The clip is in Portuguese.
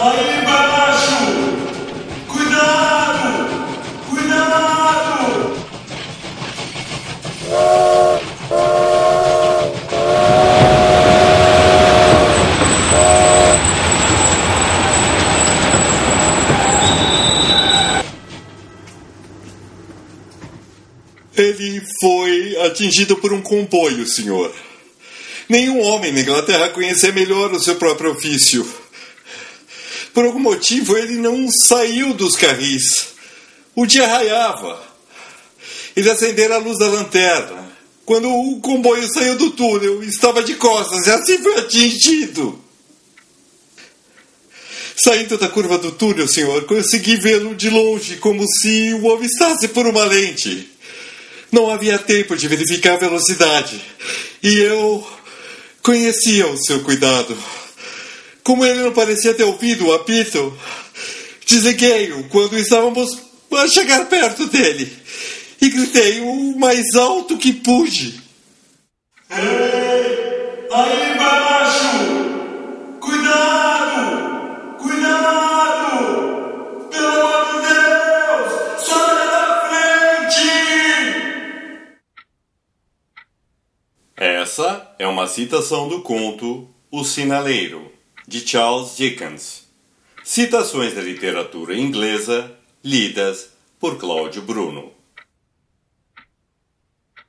Aí embaixo! Cuidado! Cuidado! Ele foi atingido por um comboio, senhor. Nenhum homem na Inglaterra conhecia melhor o seu próprio ofício. Por algum motivo, ele não saiu dos carris. O dia raiava. Ele acendera a luz da lanterna. Quando o comboio saiu do túnel, estava de costas e assim foi atingido. Saindo da curva do túnel, senhor, consegui vê-lo de longe, como se o avistasse por uma lente. Não havia tempo de verificar a velocidade. E eu conhecia o seu cuidado. Como ele não parecia ter ouvido o apito, desliguei-o quando estávamos a chegar perto dele e gritei o mais alto que pude. Ei, aí embaixo! Cuidado! Cuidado! Pelo amor de Deus! Sai da frente! Essa é uma citação do conto O Sinaleiro, de Charles Dickens. Citações da literatura inglesa lidas por Cláudio Bruno.